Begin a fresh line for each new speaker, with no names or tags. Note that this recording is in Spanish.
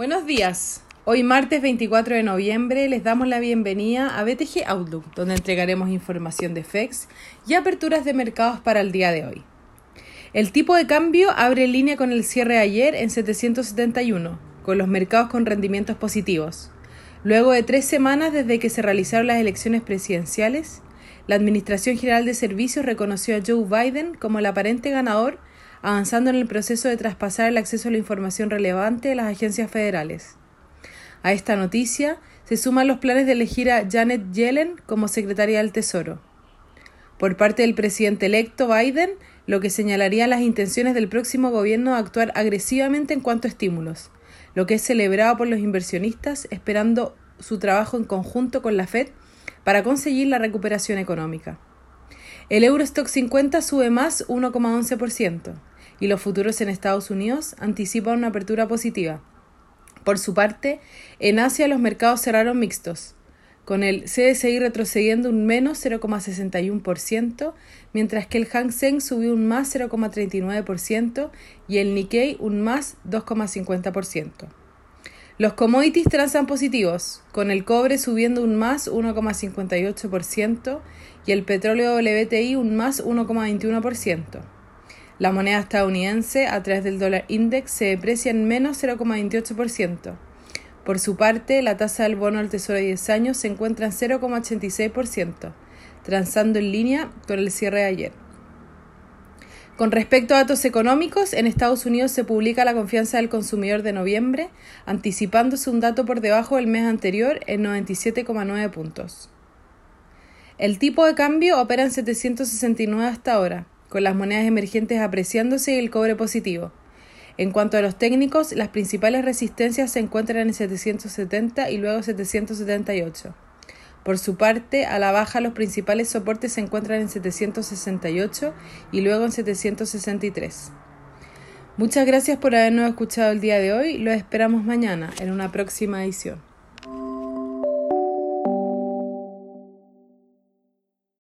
Buenos días. Hoy martes 24 de noviembre les damos la bienvenida a BTG Outlook, donde entregaremos información de FEX y aperturas de mercados para el día de hoy. El tipo de cambio abre línea con el cierre ayer en 771, con los mercados con rendimientos positivos. Luego de tres semanas desde que se realizaron las elecciones presidenciales, la Administración General de Servicios reconoció a Joe Biden como el aparente ganador avanzando en el proceso de traspasar el acceso a la información relevante de las agencias federales. A esta noticia se suman los planes de elegir a Janet Yellen como secretaria del Tesoro. Por parte del presidente electo Biden, lo que señalaría las intenciones del próximo gobierno de actuar agresivamente en cuanto a estímulos, lo que es celebrado por los inversionistas esperando su trabajo en conjunto con la Fed para conseguir la recuperación económica. El Eurostock 50 sube más 1,11% y los futuros en Estados Unidos anticipan una apertura positiva. Por su parte, en Asia los mercados cerraron mixtos, con el CSI retrocediendo un menos 0,61%, mientras que el Hang Seng subió un más 0,39% y el Nikkei un más 2,50%. Los commodities transan positivos, con el cobre subiendo un más 1,58% y el petróleo WTI un más 1,21%. La moneda estadounidense a través del dólar index se deprecia en menos 0,28%. Por su parte, la tasa del bono al tesoro de 10 años se encuentra en 0,86%, transando en línea con el cierre de ayer. Con respecto a datos económicos, en Estados Unidos se publica la confianza del consumidor de noviembre, anticipándose un dato por debajo del mes anterior en 97,9 puntos. El tipo de cambio opera en 769 hasta ahora, con las monedas emergentes apreciándose y el cobre positivo. En cuanto a los técnicos, las principales resistencias se encuentran en 770 y luego 778. Por su parte, a la baja los principales soportes se encuentran en 768 y luego en 763. Muchas gracias por habernos escuchado el día de hoy. Los esperamos mañana en una próxima edición.